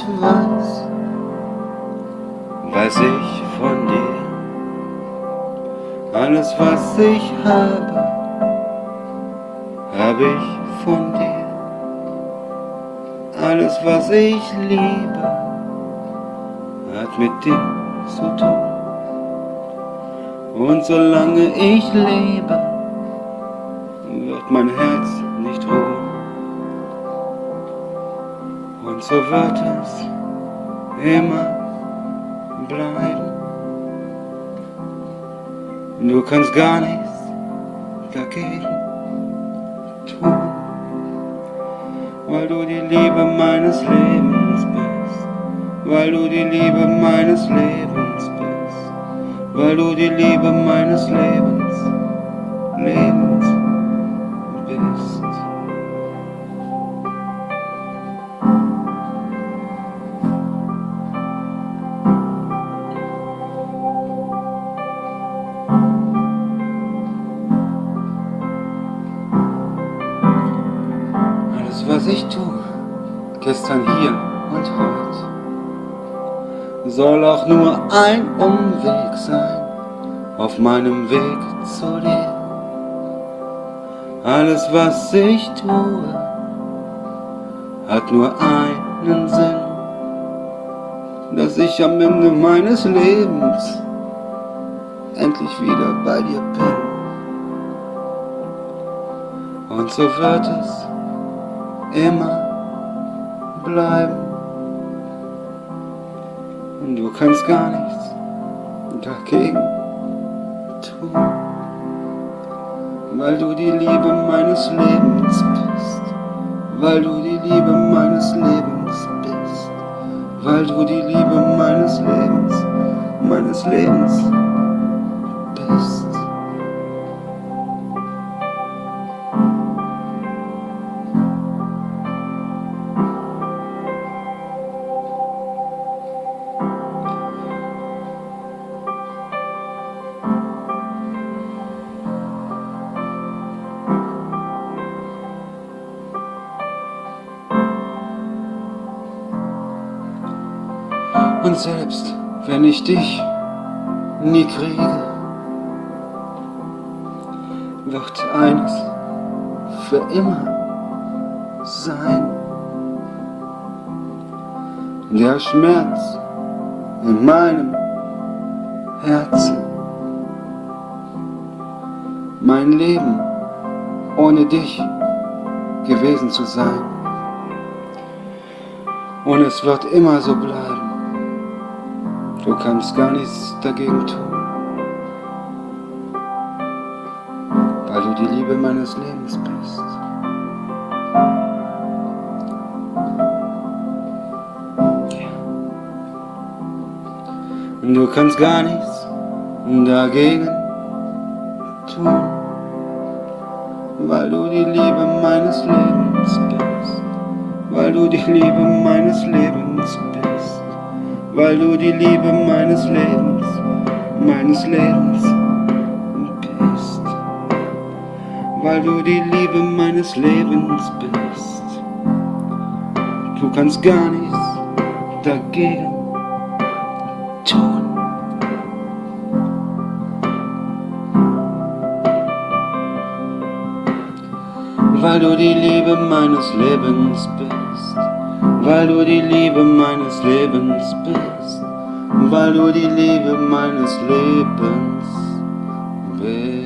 ich weiß, weiß ich von dir. Alles, was ich habe, habe ich von dir. Alles, was ich liebe, hat mit dir zu tun. Und solange ich lebe, wird mein Herz Und so wird es immer bleiben. Du kannst gar nichts dagegen tun, weil du die Liebe meines Lebens bist, weil du die Liebe meines Lebens bist, weil du die Liebe meines Lebens, Lebens was ich tue, gestern hier und heute, soll auch nur ein Umweg sein auf meinem Weg zu dir. Alles, was ich tue, hat nur einen Sinn, dass ich am Ende meines Lebens endlich wieder bei dir bin. Und so wird es immer bleiben. Und du kannst gar nichts dagegen tun, weil du die Liebe meines Lebens bist, weil du die Liebe meines Lebens bist, weil du die Liebe meines Lebens, meines Lebens bist. Und selbst wenn ich dich nie kriege, wird eines für immer sein. Der Schmerz in meinem Herzen. Mein Leben ohne dich gewesen zu sein. Und es wird immer so bleiben. Du kannst gar nichts dagegen tun, weil du die Liebe meines Lebens bist. Du kannst gar nichts dagegen tun, weil du die Liebe meines Lebens bist, weil du die Liebe meines Lebens bist weil du die Liebe meines Lebens, meines Lebens bist. Weil du die Liebe meines Lebens bist. Du kannst gar nichts dagegen tun. Weil du die Liebe meines Lebens bist weil du die Liebe meines Lebens bist, weil du die Liebe meines Lebens bist.